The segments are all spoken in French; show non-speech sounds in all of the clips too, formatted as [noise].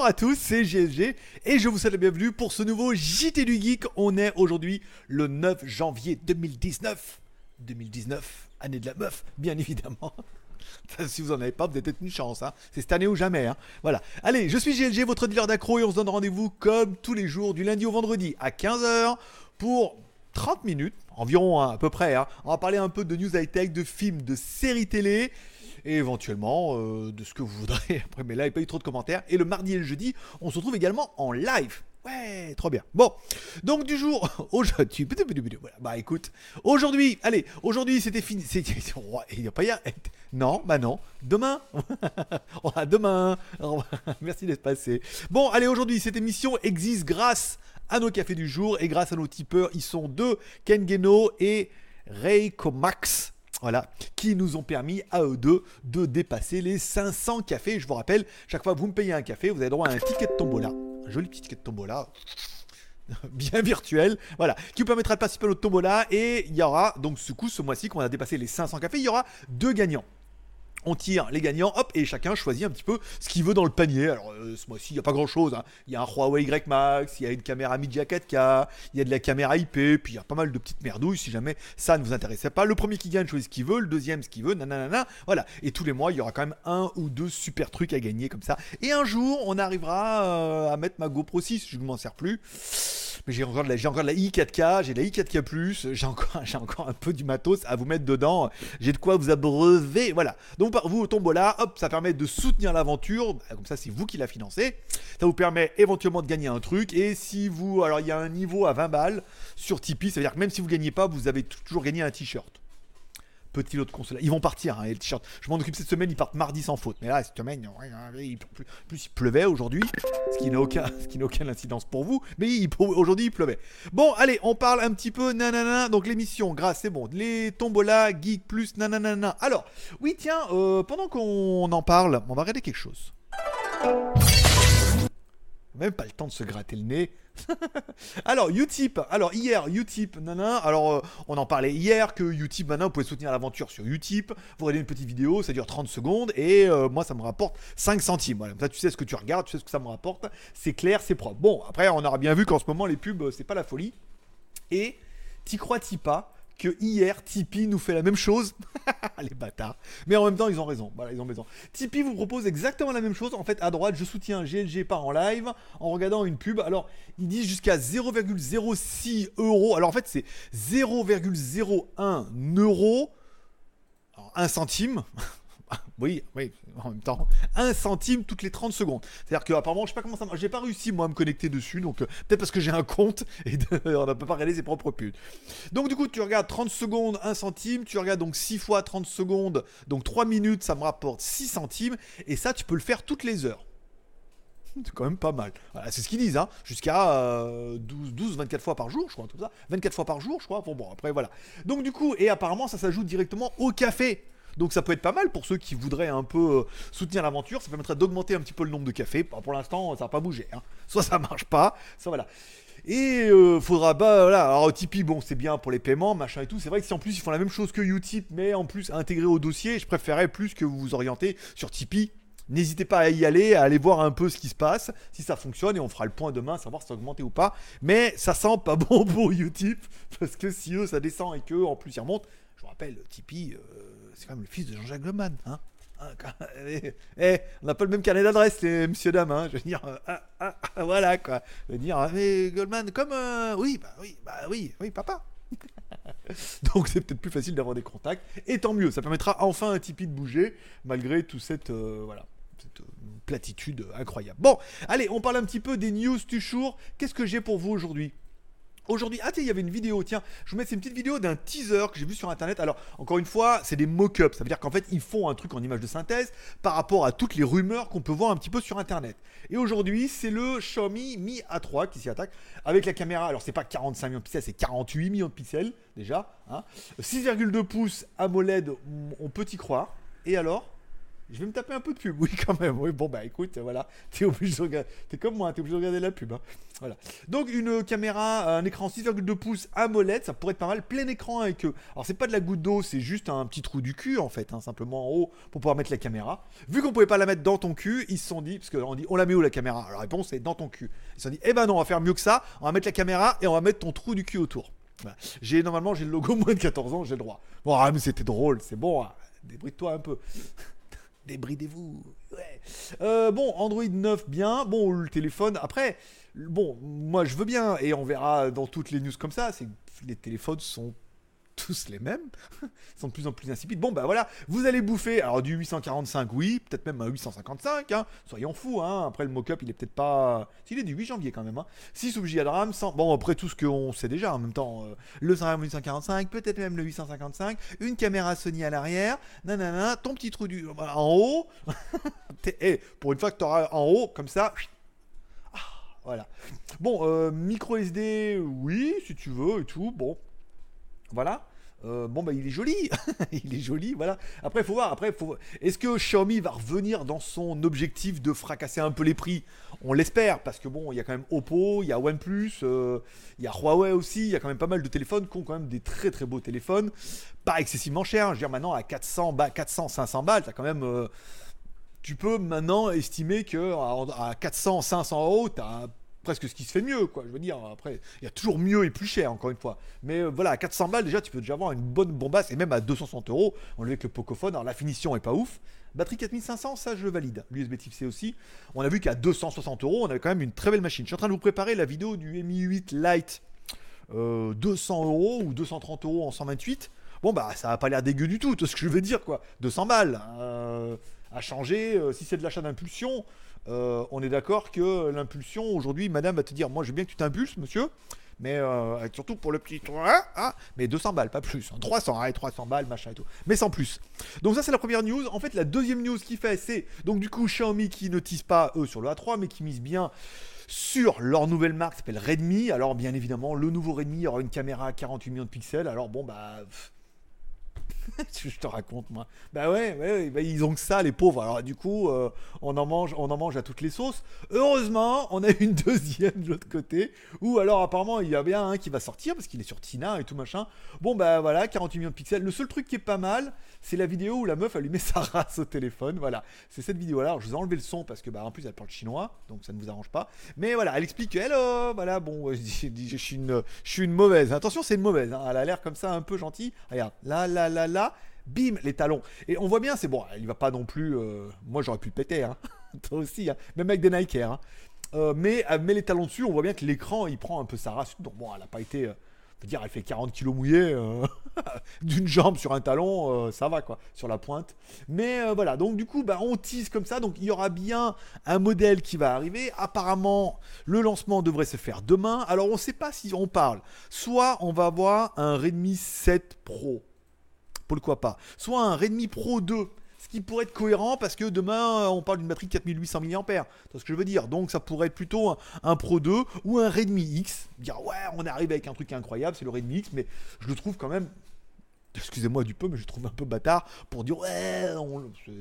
Bonjour à tous, c'est GSG et je vous souhaite la bienvenue pour ce nouveau JT du Geek. On est aujourd'hui le 9 janvier 2019. 2019, année de la meuf, bien évidemment. [laughs] Si vous en avez pas, vous avez peut-être une chance. Hein. C'est cette année ou jamais. Hein. Voilà. Allez, je suis GLG, votre dealer d'accro, et on se donne rendez-vous comme tous les jours, du lundi au vendredi à 15h pour 30 minutes, environ hein, à peu près. On va parler un peu de news high-tech, de films, de séries télé et éventuellement euh, de ce que vous voudrez. [laughs] Après, mais là, il n'y a pas eu trop de commentaires. Et le mardi et le jeudi, on se retrouve également en live. Ouais, trop bien. Bon, donc du jour, [laughs] aujourd'hui, [laughs] bah écoute, aujourd'hui, allez, aujourd'hui c'était fini, il n'y a pas hier, non, bah non, demain, demain, merci d'être passé. Bon, allez, aujourd'hui, cette émission existe grâce à nos cafés du jour et grâce à nos tipeurs, ils sont deux, Ken Geno et Ray Comax. Voilà, qui nous ont permis à eux deux de dépasser les 500 cafés. Je vous rappelle, chaque fois que vous me payez un café, vous avez droit à un ticket de tombola. Un joli petit ticket de tombola [laughs] bien virtuel, voilà, qui vous permettra de participer à notre tombola. Et il y aura, donc ce coup, ce mois-ci, qu'on a dépassé les 500 cafés, il y aura deux gagnants on tire les gagnants, hop, et chacun choisit un petit peu ce qu'il veut dans le panier. Alors, euh, ce mois-ci, il n'y a pas grand-chose. Hein. Il y a un Huawei Y Max, il y a une caméra Media 4K, il y a de la caméra IP, puis il y a pas mal de petites merdouilles si jamais ça ne vous intéressait pas. Le premier qui gagne choisit ce qu'il veut, le deuxième ce qu'il veut, nanana, voilà. Et tous les mois, il y aura quand même un ou deux super trucs à gagner comme ça. Et un jour, on arrivera euh, à mettre ma GoPro 6, je ne m'en sers plus. Mais j'ai encore, de la, encore la i4K, j'ai la i4K+, j'ai encore, [laughs] j'ai encore un peu du matos à vous mettre dedans. J'ai de quoi vous abreuver, voilà. Donc vous, au tombola, hop, ça permet de soutenir l'aventure. Bah, comme ça, c'est vous qui la financez. Ça vous permet éventuellement de gagner un truc. Et si vous, alors il y a un niveau à 20 balles sur Tipeee, ça veut dire que même si vous gagnez pas, vous avez toujours gagné un t-shirt petit lot de console. Ils vont partir, hein, les t-shirts. Je m'en occupe cette semaine, ils partent mardi sans faute. Mais là, cette semaine, plus, il pleuvait aujourd'hui, ce qui n'a aucun, ce aucune incidence pour vous. Mais aujourd'hui, il pleuvait. Bon, allez, on parle un petit peu nanana. Donc l'émission, grâce, c'est bon. Les tombola, geek plus nanana. Alors, oui, tiens, euh, pendant qu'on en parle, on va regarder quelque chose. Même pas le temps de se gratter le nez. [laughs] alors, Utip. Alors, hier, Utip, nana. Alors, euh, on en parlait hier que Utip, maintenant, vous pouvez soutenir l'aventure sur Utip. Vous regardez une petite vidéo, ça dure 30 secondes. Et euh, moi, ça me rapporte 5 centimes. Voilà, ça, tu sais ce que tu regardes, tu sais ce que ça me rapporte. C'est clair, c'est propre. Bon, après, on aura bien vu qu'en ce moment, les pubs, c'est pas la folie. Et, t'y crois-tu pas hier, Tipeee nous fait la même chose. [laughs] les bâtards. Mais en même temps, ils ont raison. Voilà, ils ont raison. Tipeee vous propose exactement la même chose. En fait, à droite, je soutiens GLG par en live en regardant une pub. Alors, ils disent jusqu'à 0,06 euros. Alors, en fait, c'est 0,01 euros. Alors, 1 centime. [laughs] oui, oui, en même temps, un centime toutes les 30 secondes. C'est-à-dire que apparemment, je sais pas comment ça. J'ai pas réussi moi à me connecter dessus, donc euh, peut-être parce que j'ai un compte [laughs] et on ne peut pas regarder ses propres pubs. Donc du coup, tu regardes 30 secondes, 1 centime, tu regardes donc 6 fois 30 secondes, donc 3 minutes, ça me rapporte 6 centimes, et ça, tu peux le faire toutes les heures. [laughs] C'est quand même pas mal. C'est ce qu'ils disent, hein. jusqu'à 12, 12, 24 fois par jour, je crois, tout ça. 24 fois par jour, je crois. Bon, bon, après, voilà. Donc, du coup, et apparemment, ça s'ajoute directement au café. Donc ça peut être pas mal pour ceux qui voudraient un peu euh, soutenir l'aventure. Ça permettrait d'augmenter un petit peu le nombre de cafés. pour l'instant, ça n'a pas bougé. Hein. [laughs] Soit ça marche pas, soit voilà. Et euh, faudra bah voilà. Alors Tipeee, bon, c'est bien pour les paiements, machin et tout. C'est vrai que si en plus ils font la même chose que Utip, mais en plus intégré au dossier, je préférerais plus que vous vous orientez sur Tipeee. N'hésitez pas à y aller, à aller voir un peu ce qui se passe, si ça fonctionne, et on fera le point demain, savoir si ça a ou pas. Mais ça sent pas [laughs] bon pour Utip, parce que si eux ça descend et que en plus ils remontent, je vous rappelle, Tipeee, euh, c'est quand même le fils de Jean-Jacques Leman. Hein ah, [laughs] eh, eh, on n'a pas le même carnet d'adresse, monsieur dames. Hein. je veux dire, euh, ah, ah, ah, voilà quoi. Je veux dire, mais Goldman, comme euh, oui, bah oui, bah oui, oui, papa. [laughs] Donc c'est peut-être plus facile d'avoir des contacts. Et tant mieux, ça permettra enfin un Tipeee de bouger, malgré toute cette voilà cette platitude incroyable. Bon, allez, on parle un petit peu des news du jour. Qu'est-ce que j'ai pour vous aujourd'hui? Aujourd'hui, ah tiens, il y avait une vidéo, tiens, je vous mets, c'est une petite vidéo d'un teaser que j'ai vu sur internet. Alors, encore une fois, c'est des mock-ups, ça veut dire qu'en fait, ils font un truc en image de synthèse par rapport à toutes les rumeurs qu'on peut voir un petit peu sur internet. Et aujourd'hui, c'est le Xiaomi Mi A3 qui s'y attaque avec la caméra. Alors, c'est pas 45 millions de pixels, c'est 48 millions de pixels déjà. 6,2 hein. pouces AMOLED, on peut y croire. Et alors? Je vais me taper un peu de pub, oui, quand même. Oui, bon, bah écoute, voilà. T'es obligé de regarder. T'es comme moi, t'es obligé de regarder la pub. hein. Voilà. Donc, une caméra, un écran 6,2 pouces AMOLED, ça pourrait être pas mal. Plein écran avec. euh, Alors, c'est pas de la goutte d'eau, c'est juste un petit trou du cul, en fait, hein, simplement en haut pour pouvoir mettre la caméra. Vu qu'on pouvait pas la mettre dans ton cul, ils se sont dit, parce qu'on dit, on la met où la caméra? La réponse est dans ton cul. Ils se sont dit, eh ben non, on va faire mieux que ça. On va mettre la caméra et on va mettre ton trou du cul autour. J'ai normalement j'ai le logo [laughs] moins de 14 ans, j'ai le droit. Bon, ah, mais c'était drôle, c'est bon. hein. Débride-toi un peu. Débridez-vous. Euh, bon, Android 9 bien. Bon, le téléphone. Après, bon, moi je veux bien et on verra dans toutes les news comme ça. C'est les téléphones sont tous les mêmes. [laughs] Sont de plus en plus insipides. Bon, bah voilà, vous allez bouffer. Alors du 845, oui, peut-être même un 855. Hein. Soyons fous. Hein. Après, le mock-up, il est peut-être pas. S'il est du 8 janvier quand même. Hein. 6 ou de RAM. 100... Bon, après tout ce qu'on sait déjà en même temps. euh, le 845, peut-être même le 855. Une caméra Sony à l'arrière. Nanana. Ton petit trou du. en haut. [laughs] T'es- eh, pour une fois que tu auras en haut, comme ça. Ah, voilà. Bon, euh, micro SD, oui, si tu veux et tout. Bon, voilà. Euh, bon bah il est joli, [laughs] il est joli, voilà. Après faut voir, après faut. Est-ce que Xiaomi va revenir dans son objectif de fracasser un peu les prix? On l'espère parce que bon, il y a quand même Oppo, il y a OnePlus, euh, il y a Huawei aussi, il y a quand même pas mal de téléphones qui ont quand même des très très beaux téléphones, pas excessivement chers. Je veux dire maintenant à 400, ba- 400, 500 balles, t'as quand même. euh, tu peux maintenant estimer que à 400, 500 euros, t'as presque ce qui se fait mieux, quoi. Je veux dire, après, il y a toujours mieux et plus cher, encore une fois. Mais euh, voilà, à 400 balles, déjà, tu peux déjà avoir une bonne bombasse, et même à 260 euros, on le avec le Pocophone. Alors, la finition est pas ouf. Batterie 4500, ça, je valide. L'USB Type C aussi. On a vu qu'à 260 euros, on avait quand même une très belle machine. Je suis en train de vous préparer la vidéo du Mi 8 Lite. euh, 200 euros ou 230 euros en 128. Bon, bah, ça a pas l'air dégueu du tout, tout ce que je veux dire, quoi. 200 balles. euh, à changer, euh, si c'est de l'achat d'impulsion, euh, on est d'accord que l'impulsion, aujourd'hui, madame va te dire Moi, je veux bien que tu t'impulses, monsieur, mais euh, surtout pour le petit. hein, hein, mais 200 balles, pas plus. hein, 300, allez, 300 balles, machin et tout. Mais sans plus. Donc, ça, c'est la première news. En fait, la deuxième news qui fait, c'est donc du coup Xiaomi qui ne tease pas eux sur le A3, mais qui mise bien sur leur nouvelle marque s'appelle Redmi. Alors, bien évidemment, le nouveau Redmi aura une caméra à 48 millions de pixels. Alors, bon, bah. [laughs] je te raconte moi. Bah ouais, ouais, bah, ils ont que ça les pauvres. Alors du coup, euh, on en mange, on en mange à toutes les sauces. Heureusement, on a une [laughs] deuxième de l'autre côté. Ou alors apparemment il y a bien un qui va sortir parce qu'il est sur Tina et tout machin. Bon bah voilà, 48 millions de pixels. Le seul truc qui est pas mal, c'est la vidéo où la meuf allumait [laughs] sa race au téléphone. Voilà, c'est cette vidéo là. Je vous ai enlevé le son parce que bah en plus elle parle chinois, donc ça ne vous arrange pas. Mais voilà, elle explique que hello, voilà, bon, je suis une, je suis une mauvaise. Attention, c'est une mauvaise. hein. Elle a l'air comme ça un peu gentille. Regarde, là, là, là, là. Bim, les talons. Et on voit bien, c'est bon, il va pas non plus. euh, moi, j'aurais pu le péter, hein. [laughs] Toi aussi, hein. même avec des Nike hein. Euh, mais elle met les talons dessus, on voit bien que l'écran, il prend un peu sa race. Donc bon, elle a pas été. euh, on peut dire, elle fait 40 kilos mouillés euh, [laughs] d'une jambe sur un talon, euh, ça va quoi, sur la pointe. Mais euh, voilà, donc du coup, bah, on tease comme ça. Donc il y aura bien un modèle qui va arriver. Apparemment, le lancement devrait se faire demain. Alors on ne sait pas si on parle. Soit on va avoir un Redmi 7 Pro pourquoi pas. Soit un Redmi Pro 2, ce qui pourrait être cohérent parce que demain euh, on parle d'une batterie de 4800 mAh. Vois ce que je veux dire Donc ça pourrait être plutôt un, Pro 2 ou un Redmi X. Dire ouais, on arrive avec un truc incroyable, c'est le Redmi X, mais je le trouve quand même. [laughs] Excusez-moi du peu, mais je le trouve un peu bâtard pour dire ouais, on- c'est-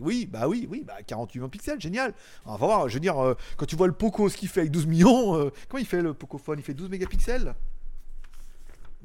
oui, bah oui, oui, bah 48 millions de pixels, génial. On va voir, je veux dire, euh, quand tu vois le Poco, ce qu'il fait avec 12 millions, euh, comment il fait le Pocophone Il fait 12 mégapixels?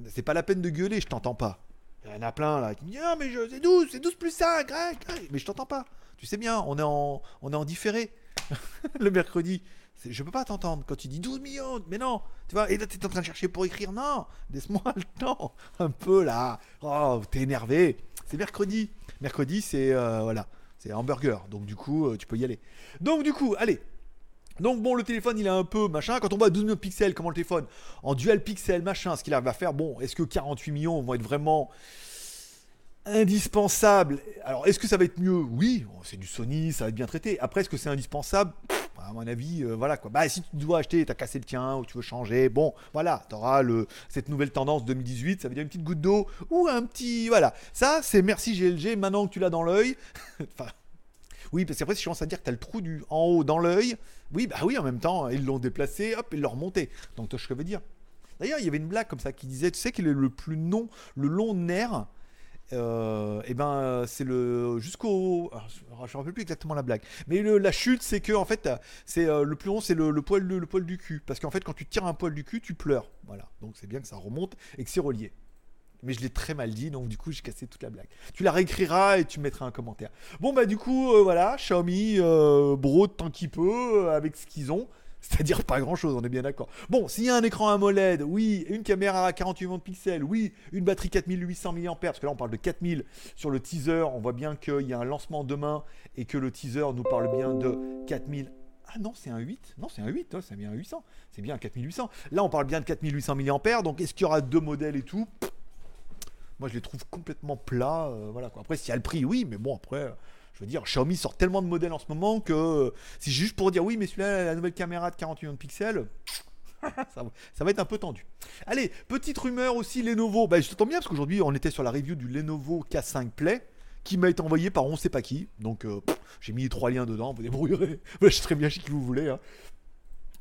C'est pas la peine de gueuler, je t'entends pas. Il y en a plein là qui me disent Ah, mais c'est 12, c'est 12 plus 5, hein, hein. mais je t'entends pas. Tu sais bien, on est en, on est en différé [laughs] le mercredi. Je peux pas t'entendre quand tu dis 12 millions, mais non, tu vois, et là t'es en train de chercher pour écrire, non, laisse-moi [laughs] le temps, un peu là, oh, t'es énervé, c'est mercredi, mercredi c'est, euh, voilà, c'est hamburger, donc du coup, euh, tu peux y aller. Donc du coup, allez, donc bon, le téléphone, il est un peu machin. Quand on voit 12 millions de pixels, comment le téléphone en dual pixel, machin, ce qu'il arrive à faire, bon, est-ce que 48 millions vont être vraiment indispensables? Alors, est-ce que ça va être mieux? Oui, bon, c'est du Sony, ça va être bien traité. Après, est-ce que c'est indispensable? À mon avis, euh, voilà quoi. Bah, si tu dois acheter, t'as cassé le tien ou tu veux changer, bon, voilà, t'auras cette nouvelle tendance 2018. Ça veut dire une petite goutte d'eau ou un petit, voilà. Ça, c'est merci GLG. Maintenant que tu l'as dans l'œil. [laughs] Oui, parce qu'après, si je commence à dire que tu le trou du en haut dans l'œil, oui, bah oui, en même temps, ils l'ont déplacé, hop, ils l'ont remonté. Donc, que je veux dire. D'ailleurs, il y avait une blague comme ça qui disait, tu sais quel est le plus long, le long nerf euh, et ben c'est le jusqu'au je je me rappelle plus exactement la blague. Mais le- la chute c'est que en fait c'est euh, le plus long c'est le, poil le poil du cul. Parce qu'en fait quand tu tires un poil du cul tu pleures. Voilà. Donc c'est bien que ça remonte et que c'est relié mais je l'ai très mal dit donc du coup j'ai cassé toute la blague tu la réécriras et tu mettras un commentaire bon bah du coup euh, voilà Xiaomi euh, brode tant qu'il peut euh, avec ce qu'ils ont [laughs] c'est-à-dire pas grand-chose, on est bien d'accord. Bon, s'il y a un écran AMOLED, oui, une caméra à 48 millions de pixels, oui, une batterie 4800 mAh, parce que là on parle de 4000 sur le teaser, on voit bien qu'il y a un lancement demain et que le teaser nous parle bien de 4000. Ah non, c'est un 8 Non, c'est un 8, hein, c'est bien un 800. C'est bien un 4800. Là, on parle bien de 4800 mAh, donc est-ce qu'il y aura deux modèles et tout? Moi, je les trouve complètement plats. euh, voilà. Après, s'il y a le prix, oui, mais bon, après, je veux dire, Xiaomi sort tellement de modèles en ce moment que si juste pour dire oui, mais celui-là, la nouvelle caméra de 48 millions de pixels, [laughs] ça, va- être un peu tendu. Allez, petite rumeur aussi, Lenovo. Bah, je t'entends bien parce qu'aujourd'hui, on était sur la review du Lenovo K5 Play qui m'a été envoyé par on sait pas qui. Donc, euh, j'ai mis les trois liens dedans, vous débrouillerez. [laughs] je très bien chez qui vous voulez. hein.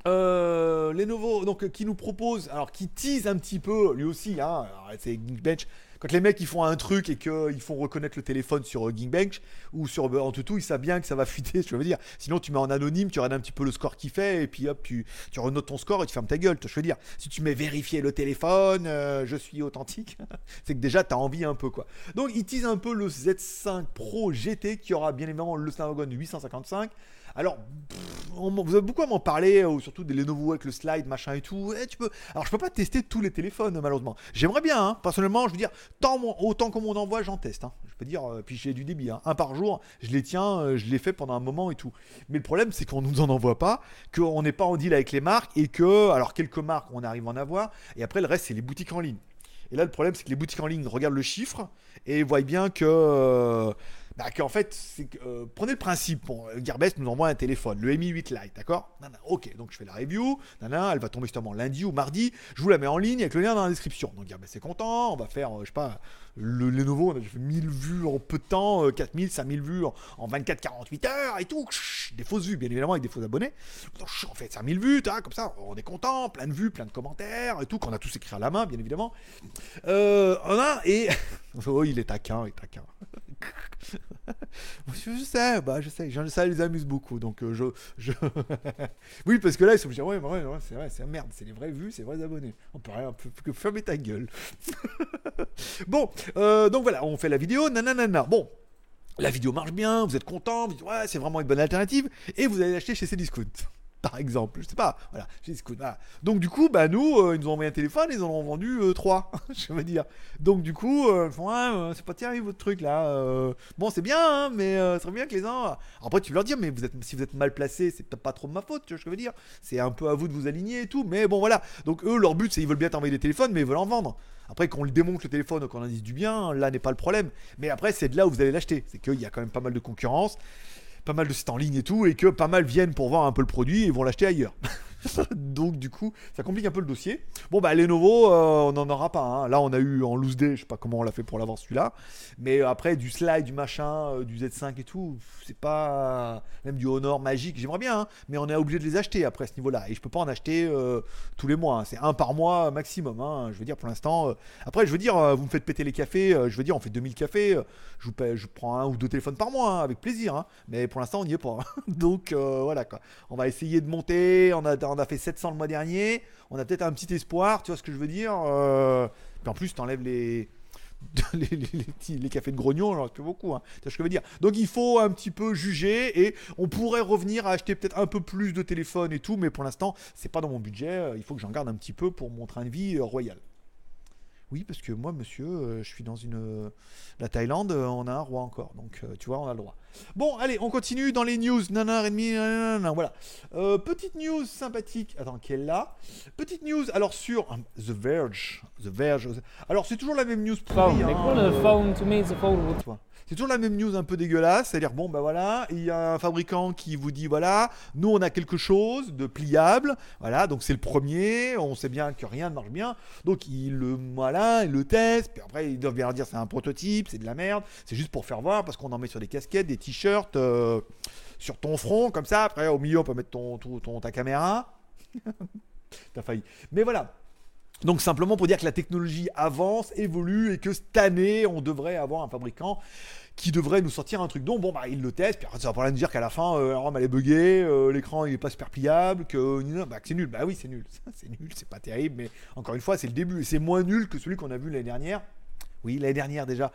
Euh, Lenovo, donc qui nous propose, alors qui tease un petit peu, lui aussi, hein, c'est Geekbench. Quand les mecs ils font un truc et qu'ils font reconnaître le téléphone sur euh, Geekbench ou sur euh, Antutu, ils savent bien que ça va fuiter, [laughs] je veux dire. Sinon, tu mets en anonyme, tu regardes un petit peu le score qu'il fait et puis hop, tu, tu renotes ton score et tu fermes ta gueule. Je veux dire, si tu mets vérifier le téléphone, euh, je suis authentique, [laughs] c'est que déjà tu as envie un peu quoi. Donc, ils teasent un peu le Z5 Pro GT qui aura bien évidemment le Snapdragon 855. Alors, vous avez beaucoup à m'en parler, euh, surtout des Lenovo avec le slide, machin et tout. Eh. Alors, je peux pas tester tous les téléphones, malheureusement. J'aimerais bien, hein. personnellement, je veux dire, autant qu'on m'en envoie, j'en teste. hein. Je peux dire, euh, puis j'ai du débit, hein. un par jour, je les tiens, euh, je les fais pendant un moment et tout. Mais le problème, c'est qu'on nous en envoie pas, qu'on n'est pas en deal avec les marques et que, alors, quelques marques, on arrive à en avoir, et après, le reste, c'est les boutiques en ligne. Et là, le problème, c'est que les boutiques en ligne regardent le chiffre et voient bien que. Bah, qu'en fait, c'est euh, prenez le principe. Bon, euh, Gearbest nous envoie un téléphone, le Mi 8 Lite, d'accord? Ok, donc je fais la review. Nana, elle va tomber justement lundi ou mardi. Je vous la mets en ligne avec le lien dans la description. Donc Gearbest est content. On va faire, euh, je sais pas, le Lenovo, on a fait 1000 vues en peu de temps, euh, 4000, 5000 vues en, en 24-48 heures et tout. Des fausses vues, bien évidemment, avec des faux abonnés. Donc, on fait 5000 vues, comme ça, on est content, plein de vues, plein de commentaires et tout, qu'on a tous écrit à la main, bien évidemment. On a, et. [laughs] oh, il est taquin, il est taquin. [laughs] je, sais, bah, je sais, ça les amuse beaucoup, donc euh, je. je... [laughs] oui, parce que là, ils sont obligés, ouais, ouais, c'est vrai, c'est merde, c'est les vraies vues, c'est les vrais abonnés. On peut rien, que fermer ta gueule. [laughs] bon, euh, donc voilà, on fait la vidéo, nanana. Bon, la vidéo marche bien, vous êtes content, vous dites ouais, c'est vraiment une bonne alternative, et vous allez l'acheter chez Cdiscount. Par exemple, je sais pas, voilà. Donc du coup, bah nous, euh, ils nous ont envoyé un téléphone, ils en ont vendu euh, trois, [laughs] je veux dire. Donc du coup, euh, ouais, euh, c'est pas terrible votre truc là. euh, bon, c'est bien, hein, mais ce serait bien que les uns. Après, tu peux leur dire, mais vous êtes, si vous êtes mal placé, c'est pas trop ma faute, tu vois ce que je veux dire. C'est un peu à vous de vous aligner et tout, mais bon, voilà. Donc eux, leur but, c'est ils veulent bien t'envoyer des téléphones, mais ils veulent en vendre. Après, qu'on le démonte le téléphone, qu'on en dise du bien, là n'est pas le problème. Mais après, c'est de là où vous allez l'acheter. C'est qu'il y a quand même pas mal de concurrence, pas mal de sites en ligne et tout, et que pas mal viennent pour voir un peu le produit et vont l'acheter ailleurs. [laughs] [laughs] Donc du coup, ça complique un peu le dossier. Bon bah Lenovo, euh, on n'en aura pas. hein. Là, on a eu en loose day, je sais pas comment on l'a fait pour l'avoir celui-là, mais après du slide, du machin, euh, du Z5 et tout, c'est pas même du Honor magique. J'aimerais bien, hein, mais on est obligé de les acheter après à ce niveau-là, et je peux pas en acheter euh, tous les mois. hein. C'est un par mois maximum. Je veux dire pour l'instant. euh, Après, je veux dire, vous me faites péter les cafés. je veux dire, on fait 2000 cafés. je vous je prends un ou deux téléphones par mois, avec plaisir. Mais pour l'instant, on n'y est pas. [laughs] Donc voilà quoi. On va essayer de monter. On a, on a fait 700 le mois dernier. On a peut-être un petit espoir. Tu vois ce que je veux dire euh, Puis en plus, t'enlèves les. [laughs] Les, cafés de grognon, j'en reste beaucoup. Hein. Tu ce que je veux dire Donc il faut un petit peu juger et on pourrait revenir à acheter peut-être un peu plus de téléphones et tout, mais pour l'instant, c'est pas dans mon budget. euh, Il faut que j'en garde un petit peu pour mon train de vie euh, royal. Oui, parce que moi, monsieur, je suis dans une. La Thaïlande, on a un roi encore. Donc, tu vois, on a le droit. Bon, allez, on continue dans les news. Nana, ennemi, nanana, voilà. Euh, petite news sympathique. Attends, quelle là? Petite news, alors sur euh, The Verge. The Verge. Alors, c'est toujours la même news pourrie. Hein. C'est toujours la même news un peu dégueulasse, c'est-à-dire bon bah voilà, il y a un fabricant qui vous dit voilà, nous on a quelque chose de pliable, voilà, donc c'est le premier, on sait bien que rien ne marche bien, donc il le voilà, il le teste, puis après ils doivent bien dire c'est un prototype, c'est de la merde, c'est juste pour faire voir parce qu'on en met sur des casquettes, des t-shirts, euh, sur ton front comme ça, après au milieu on peut mettre ton, ta caméra, [laughs] t'as failli, mais voilà. Donc simplement pour dire que la technologie avance, évolue et que cette année on devrait avoir un fabricant qui devrait nous sortir un truc. Donc bon bah il le teste, puis ça va pas rien dire qu'à la fin euh, la ROM elle est buggée, euh, l'écran il est pas super pliable, que, bah, c'est nul. Bah oui c'est nul, [laughs] c'est nul, c'est pas terrible, mais encore une fois c'est le début c'est moins nul que celui qu'on a vu l'année dernière. Oui, l'année dernière déjà,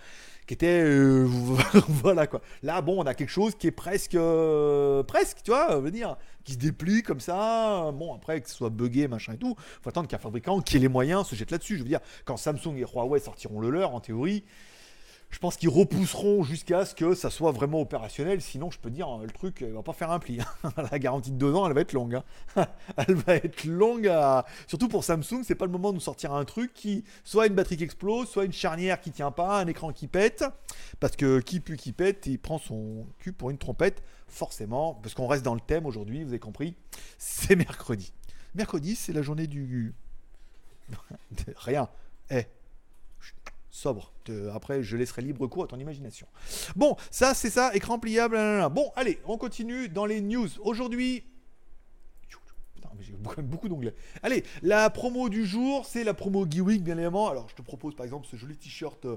qui était euh, [laughs] voilà quoi. Là, bon, on a quelque chose qui est presque, euh, presque, tu vois, veut dire, qui se déplie comme ça. Bon, après que ce soit buggé, machin et tout, faut attendre qu'un fabricant qui ait les moyens se jette là-dessus. Je veux dire, quand Samsung et Huawei sortiront le leur, en théorie, je pense qu'ils repousseront jusqu'à ce que ça soit vraiment opérationnel. Sinon, je peux dire, le truc il va pas faire un pli. [laughs] La garantie de deux ans, elle va être longue. hein. [laughs] elle va être longue. Surtout pour Samsung, c'est pas le moment de nous sortir un truc qui soit une batterie qui explose, soit une charnière qui tient pas, un écran qui pète. Parce que qui pue, qui pète, il prend son cul pour une trompette, forcément. Parce qu'on reste dans le thème aujourd'hui, vous avez compris. C'est mercredi. Mercredi, c'est la journée du. [laughs] Rien. Eh, sobre. Après, je laisserai libre cours à ton imagination. Bon, ça, c'est ça, écran pliable. Bon, allez, on continue dans les news. Aujourd'hui. Putain, mais j'ai quand même beaucoup d'onglets. Allez, la promo du jour, c'est la promo Geeweek, bien évidemment. Alors, je te propose par exemple ce joli t-shirt.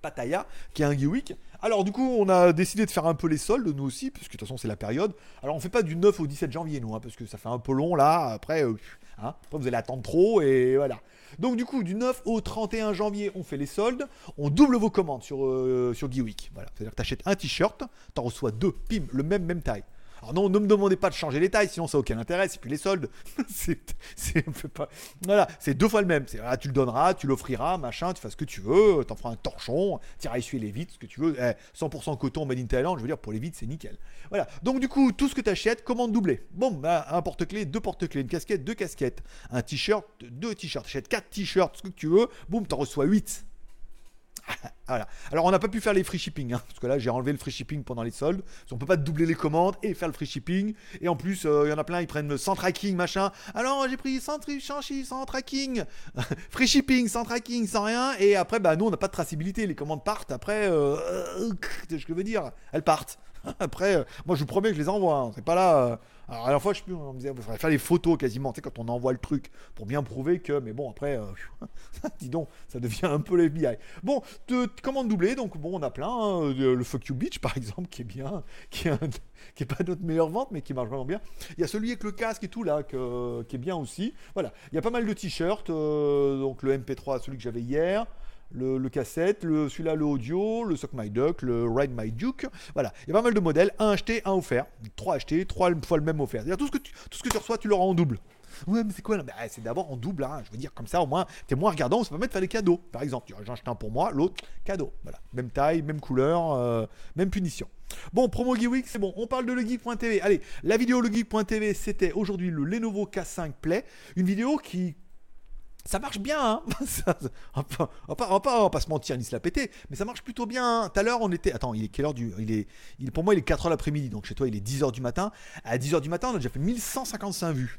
Pattaya, qui est un Geeweek. Alors du coup, on a décidé de faire un peu les soldes, nous aussi, parce que de toute façon c'est la période. Alors on fait pas du 9 au 17 janvier, nous, hein, parce que ça fait un peu long là. Après, euh, hein, après, vous allez attendre trop et voilà. Donc du coup, du 9 au 31 janvier, on fait les soldes. On double vos commandes sur, euh. Voilà. C'est-à-dire que tu achètes un t-shirt, t'en reçois deux, pim, le même, même taille. Alors non, ne me demandez pas de changer les tailles, sinon ça n'a aucun intérêt. C'est puis les soldes. [laughs] c'est, pas. Voilà, c'est deux fois le même. C'est, ah, tu le donneras, tu l'offriras, machin, tu fais ce que tu veux, t'en feras un torchon, tu iras essuyer les vitres, ce que tu veux. Eh, 100% coton made in Thailand, je veux dire, pour les vitres, c'est nickel. Voilà. Donc du coup, tout ce que tu achètes, commande doublée. Bon, bah, un porte-clés, deux porte-clés, une casquette, deux casquettes, un t-shirt, deux t-shirts. T'achètes quatre t-shirts, ce que tu veux, boum, t'en reçois 8. [laughs] Alors on n'a pas pu faire les free shipping, hein, parce que là j'ai enlevé le free shipping pendant les soldes. Parce qu'on peut pas doubler les commandes et faire le free shipping. Et en plus, euh, il y en a plein, ils prennent sans tracking, machin. Alors j'ai pris sans, tri- sans, tracking, [laughs] free shipping, sans tracking, sans rien. Et après, bah nous on n'a pas de traçabilité. Les commandes partent. Après, euh, euh, [laughs] ce que je veux dire, elles partent. Après, euh, moi je vous promets que je les envoie. hein. C'est pas là. Alors à la fois, je on me disait, il faudrait faire les photos quasiment, tu sais, quand on envoie le truc pour bien prouver que. Mais bon, après, euh, [laughs] dis donc, ça devient un peu l'FBI. Bon, te, te commande donc bon, on a plein. hein, le Fuck You Beach, [laughs] par exemple, qui est bien, qui est, qui est pas notre meilleure vente, mais qui marche vraiment bien. Il y a celui avec le casque et tout là, qui est bien aussi. Voilà, il y a pas mal de t-shirts. euh, donc le MP3, celui que j'avais hier. Le, cassette, le, celui-là le audio, le Suck My Duck, le Ride My Duke. Voilà, il y a pas mal de modèles, un acheté, un offert. Trois achetés, trois fois le même offert. C'est-à-dire tout ce que tu, tout ce que tu reçois, tu l'auras en double. Ouais, mais c'est quoi Bah, C'est d'abord en double, hein. je veux dire, comme ça au moins, t'es moins regardant, ça permet de faire des cadeaux. Par exemple, j'en un pour moi, l'autre, cadeau. Voilà, même taille, même couleur, euh, même punition. Bon, promo Geek, c'est bon, on parle de legeek.tv. Allez, la vidéo legeek.tv, c'était aujourd'hui le Lenovo K5 Play, une vidéo qui ça marche bien, hein [laughs] on, va pas, se mentir ni se la péter, mais ça marche plutôt bien. hein. Tout à l'heure, on était. Attends, il est quelle heure du. Il est, pour moi, il est 4h l'après-midi, donc chez toi, il est 10h du matin. À 10h du matin, on a déjà fait 1155 vues.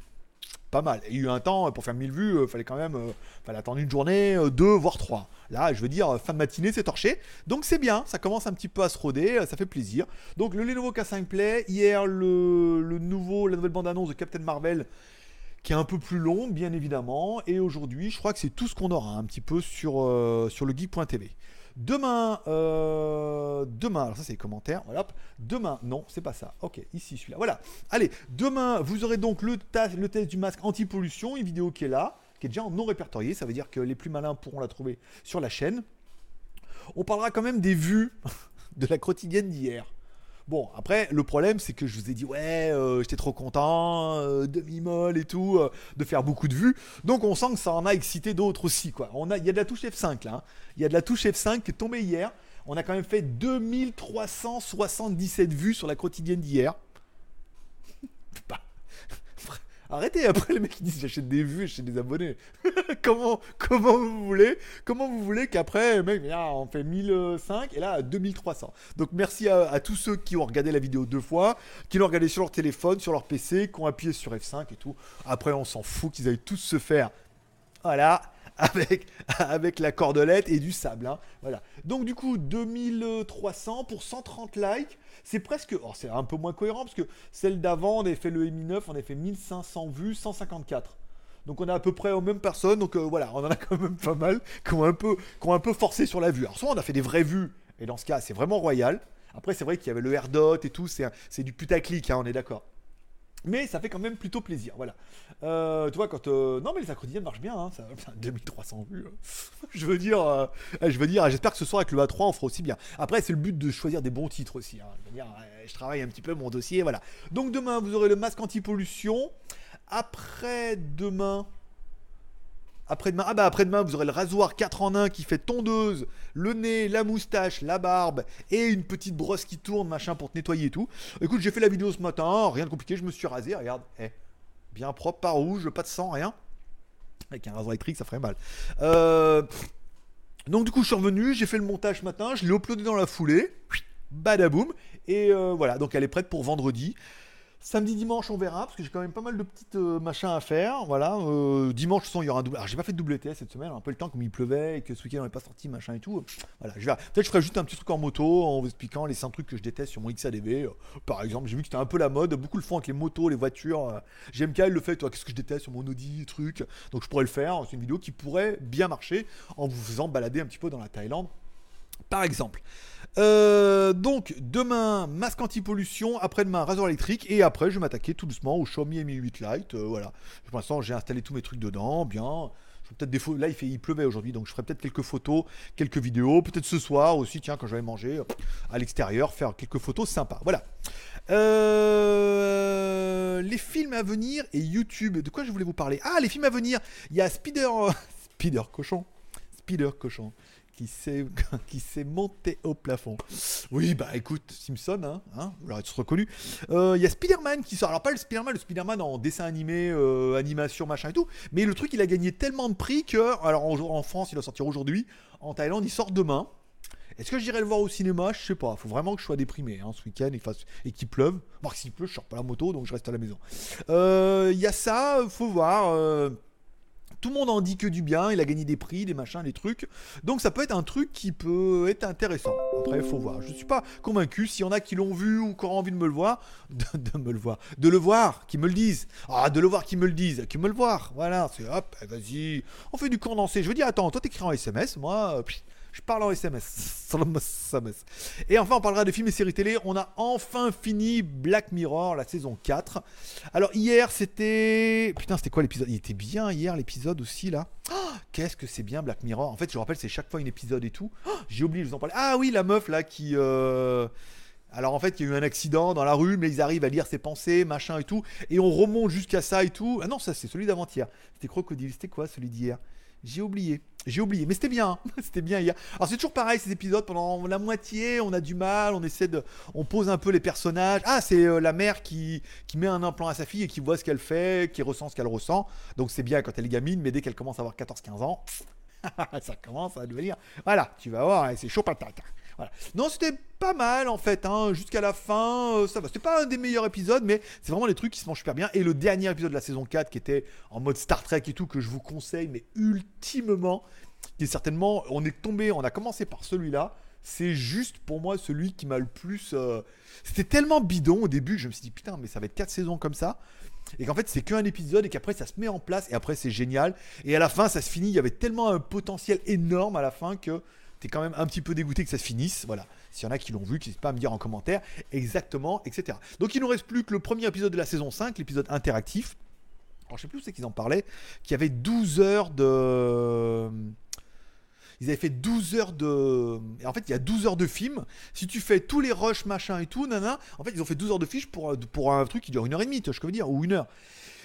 Pas mal. Il y a eu un temps, pour faire 1000 vues, il fallait quand même. euh, fallait attendre une journée, euh, deux, voire trois. Là, je veux dire, fin de matinée, c'est torché. Donc c'est bien, ça commence un petit peu à se roder, euh, ça fait plaisir. Donc le Lenovo K5 Play, hier, le nouveau, la nouvelle bande-annonce de Captain Marvel qui est un peu plus long, bien évidemment. Et aujourd'hui, je crois que c'est tout ce qu'on aura un petit peu sur, euh, sur le geek.tv. Demain, euh, demain, alors ça c'est les commentaires, voilà. Demain, non, c'est pas ça. Ok, ici celui-là. Voilà. Allez, demain, vous aurez donc le, le test du masque anti-pollution, une vidéo qui est là, qui est déjà non répertoriée. Ça veut dire que les plus malins pourront la trouver sur la chaîne. On parlera quand même des vues [laughs] de la quotidienne d'hier. Bon, après, le problème, c'est que je vous ai dit, ouais, euh, j'étais trop content, euh, demi-molle et tout, euh, de faire beaucoup de vues. Donc, on sent que ça en a excité d'autres aussi, quoi. On a, il y a de la touche F5, là. hein. Il y a de la touche F5 qui est tombée hier. On a quand même fait 2377 vues sur la quotidienne d'hier. [laughs] Bah, Arrêtez, après les mecs qui disent j'achète des vues, j'achète des abonnés. [laughs] comment, comment vous voulez Comment vous voulez qu'après, mec, on fait 1005 et là 2300. Donc merci à, à tous ceux qui ont regardé la vidéo deux fois, qui l'ont regardé sur leur téléphone, sur leur PC, qui ont appuyé sur F5 et tout. Après, on s'en fout qu'ils aillent tous se faire. Voilà. [laughs] Avec, la cordelette et du sable. hein. Voilà. Donc, du coup, 2300 pour 130 likes. C'est presque. oh, c'est un peu moins cohérent parce que celle d'avant, on avait fait le Mi 9, on avait fait 1500 vues, 154. Donc on est à peu près aux mêmes personnes. Donc euh, voilà, on en a quand même pas mal qui ont un peu, forcé sur la vue. Alors soit on a fait des vraies vues, et dans ce cas c'est vraiment royal. Après c'est vrai qu'il y avait le AirDot et tout, c'est du putaclic, hein, on est d'accord. Mais ça fait quand même plutôt plaisir, voilà. Euh, tu vois, quand... euh, Non mais les quotidiennes marchent bien, hein, ça... [laughs] putain, 2300 vues. hein. je veux dire, euh, je veux dire, j'espère que ce soir avec le A3 on fera aussi bien. Après c'est le but de choisir des bons titres aussi. hein. Je veux dire, euh, je travaille un petit peu mon dossier, voilà. Donc demain vous aurez le masque anti-pollution. Après demain... Après-demain, ah bah après-demain, vous aurez le rasoir 4 en 1 qui fait tondeuse, le nez, la moustache, la barbe et une petite brosse qui tourne, machin, pour te nettoyer et tout. Écoute, j'ai fait la vidéo ce matin, rien de compliqué, je me suis rasé, regarde, eh, bien propre, pas rouge, pas de sang, rien. Avec un rasoir électrique, ça ferait mal. Euh, donc du coup, je suis revenu, j'ai fait le montage ce matin, je l'ai uploadé dans la foulée, badaboum, et euh, voilà, donc elle est prête pour vendredi. Samedi, dimanche, on verra, parce que j'ai quand même pas mal de petites euh, machins à faire. Voilà, euh, dimanche, il y aura un double. Alors, j'ai pas fait de double TS cette semaine, un peu le temps, comme il pleuvait et que ce week-end, on pas sorti, machin et tout. Voilà, je verrai. Peut-être je ferai juste un petit truc en moto en vous expliquant les 5 trucs que je déteste sur mon XADV. Euh, Par exemple, j'ai vu que c'était un peu la mode, beaucoup le font avec les motos, les voitures. Euh, GMK, il le fait, toi, qu'est-ce que je déteste sur mon Audi, truc. Donc, je pourrais le faire. C'est une vidéo qui pourrait bien marcher en vous faisant balader un petit peu dans la Thaïlande, par exemple. Euh, donc demain masque anti-pollution, après-demain rasoir électrique et après je vais m'attaquer tout doucement au Xiaomi Mi 8 Lite. euh, voilà. Pour l'instant j'ai installé tous mes trucs dedans, bien. Peut-être des photos. Là il pleuvait aujourd'hui donc je ferai peut-être quelques photos, quelques vidéos, peut-être ce soir aussi tiens quand je vais manger euh, à l'extérieur faire quelques photos sympas. Voilà. Les films à venir et YouTube. De quoi je voulais vous parler? Ah les films à venir. Il y a Spider [laughs] Spider cochon. Spider cochon [laughs] qui s'est monté au plafond. Oui, bah écoute, Simpson, hein, hein vous l'aurez tous reconnu. Euh, Il y a Spider-Man qui sort. Alors pas le Spider-Man, le Spider-Man en dessin animé, euh, animation, machin et tout. Mais le truc, il a gagné tellement de prix que, alors en, France, il va sortir aujourd'hui. En Thaïlande, il sort demain. Est-ce que j'irai le voir au cinéma? Je sais pas. Faut vraiment que je sois déprimé hein, ce week-end et, qu'il pleuve. Bon, s'il pleut, je sors pas la moto, donc je reste à la maison. Euh, Il y a ça, faut voir. Tout le monde en dit que du bien, il a gagné des prix, des machins, des trucs. Donc ça peut être un truc qui peut être intéressant. Après, il faut voir. Je suis pas convaincu. S'il y en a qui l'ont vu ou qui auront envie de me le voir, [laughs] de, me le voir, de le voir, qui me le disent. Ah, de le voir, qui me le disent, qui me le voir. Voilà, c'est hop, eh, vas-y. On fait du condensé. Je veux dire, attends, toi t'écris en SMS, moi, je parle en SMS. Et enfin, on parlera de films et séries télé. On a enfin fini Black Mirror, la saison 4. Alors, hier, c'était. Putain, c'était quoi l'épisode? Il était bien hier, l'épisode aussi, là. Oh, Qu'est-ce que c'est bien Black Mirror En fait, je vous rappelle, c'est chaque fois un épisode et tout. Oh, J'ai oublié, je vous en parlais. Ah oui, la meuf, là, qui. euh, Alors en fait, il y a eu un accident dans la rue, mais ils arrivent à lire ses pensées, machin et tout, et on remonte jusqu'à ça et tout. Ah non, ça c'est celui d'avant-hier. C'était Crocodile. C'était quoi celui d'hier? J'ai oublié. J'ai oublié, mais c'était bien. [laughs] c'était bien hier. Alors c'est toujours pareil ces épisodes. Pendant la moitié, on a du mal, on essaie de, on pose un peu les personnages. Ah, c'est euh, la mère qui qui met un implant à sa fille et qui voit ce qu'elle fait, qui ressent ce qu'elle ressent. Donc c'est bien quand elle est gamine, mais dès qu'elle commence à avoir 14-15 ans, [laughs] ça commence à devenir. Voilà, tu vas voir, hein, c'est chaud patate. Voilà. Non, c'était pas mal en fait, hein, jusqu'à la fin, euh, ça va. C'était pas un des meilleurs épisodes, mais c'est vraiment les trucs qui se mangent super bien. Et le dernier épisode de la saison 4 qui était en mode Star Trek et tout, que je vous conseille, mais ultimement, qui est certainement, on est tombé, on a commencé par celui-là. C'est juste pour moi celui qui m'a le plus. euh, C'était tellement bidon au début, je me suis dit putain, mais ça va être 4 saisons comme ça. Et qu'en fait, c'est qu'un épisode et qu'après, ça se met en place et après, c'est génial. Et à la fin, ça se finit. Il y avait tellement un potentiel énorme à la fin que t'es quand même un petit peu dégoûté que ça se finisse. Voilà. S'il y en a qui l'ont vu, n'hésitez pas à me dire en commentaire exactement, etc. Donc, il nous reste plus que le premier épisode de la saison 5, l'épisode interactif. Alors, je sais plus où c'est qu'ils en parlaient, qui avait 12 heures de. Ils avaient fait 12 heures de. En fait, il y a 12 heures de film. Si tu fais tous les rushs, machin et tout, nana, en fait, ils ont fait 12 heures de fiches pour, pour un truc qui dure une heure et demie, tu vois je veux dire, ou une heure.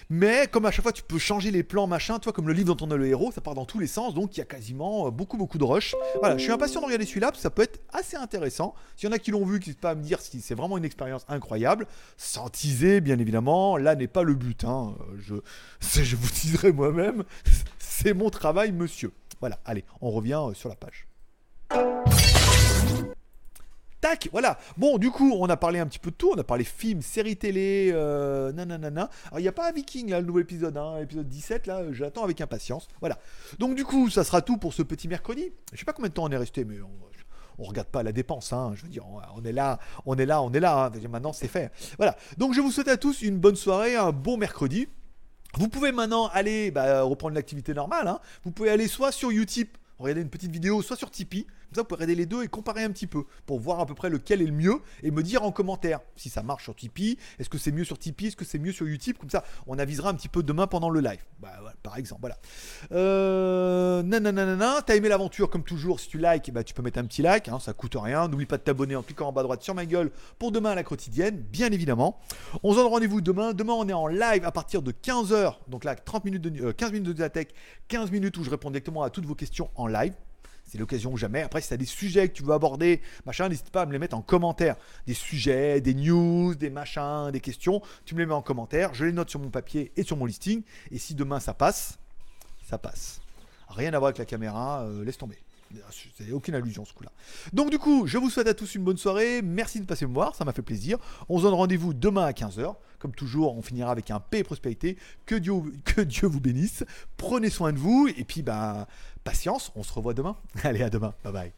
Mais comme à chaque fois tu peux changer les plans, machin, toi comme le livre dont on a le héros, ça part dans tous les sens, donc il y a quasiment euh, beaucoup beaucoup de rush. Voilà, je suis impatient de regarder celui-là ça peut être assez intéressant. S'il y en a qui l'ont vu, n'hésitez pas à me dire si c'est vraiment une expérience incroyable. Sans teaser, bien évidemment, là n'est pas le but. hein. Euh, Je, [laughs] je vous teaserai moi-même. [laughs] C'est mon travail, monsieur. Voilà, allez, on revient euh, sur la page. Tac, voilà. Bon, du coup, on a parlé un petit peu de tout. On a parlé films, séries télé, euh, nanana. Alors, il n'y a pas un Viking, là, le nouvel épisode, hein, épisode 17, là, j'attends avec impatience. Voilà. Donc, du coup, ça sera tout pour ce petit mercredi. Je sais pas combien de temps on est resté, mais on, on regarde pas la dépense, hein. Je veux dire, on, est là, on est là, on est là. hein. Maintenant, c'est fait. Voilà. Donc, je vous souhaite à tous une bonne soirée, un bon mercredi. Vous pouvez maintenant aller bah, reprendre l'activité normale. hein. Vous pouvez aller soit sur Utip, regarder une petite vidéo, soit sur Tipeee. Comme ça, vous pouvez regarder les deux et comparer un petit peu pour voir à peu près lequel est le mieux et me dire en commentaire si ça marche sur Tipeee. Est-ce que c'est mieux sur Tipeee Est-ce que c'est mieux sur Utip Comme ça, on avisera un petit peu demain pendant le live. Bah, voilà, par exemple, voilà. Euh, nananana, t'as aimé l'aventure comme toujours. Si tu likes, bah, tu peux mettre un petit like. hein, ça coûte rien. N'oublie pas de t'abonner en cliquant en bas à droite sur ma gueule pour demain à la quotidienne, bien évidemment. On se donne rendez-vous demain. Demain, on est en live à partir de 15h. Donc là, 30 minutes de, euh, 15 minutes de la tech, 15 minutes où je réponds directement à toutes vos questions en live. C'est l'occasion ou jamais. Après, si tu as des sujets que tu veux aborder, machin, n'hésite pas à me les mettre en commentaire. Des sujets, des news, des machins, des questions, tu me les mets en commentaire. Je les note sur mon papier et sur mon listing. Et si demain ça passe, ça passe. Rien à voir avec la caméra, euh, laisse tomber. C'est aucune allusion ce coup-là. Donc du coup, je vous souhaite à tous une bonne soirée. Merci de passer me voir, ça m'a fait plaisir. On se donne rendez-vous demain à 15h. Comme toujours, on finira avec un paix et prospérité. Que Dieu, que Dieu vous bénisse. Prenez soin de vous. Et puis, bah, patience, on se revoit demain. [laughs] Allez, à demain. Bye bye.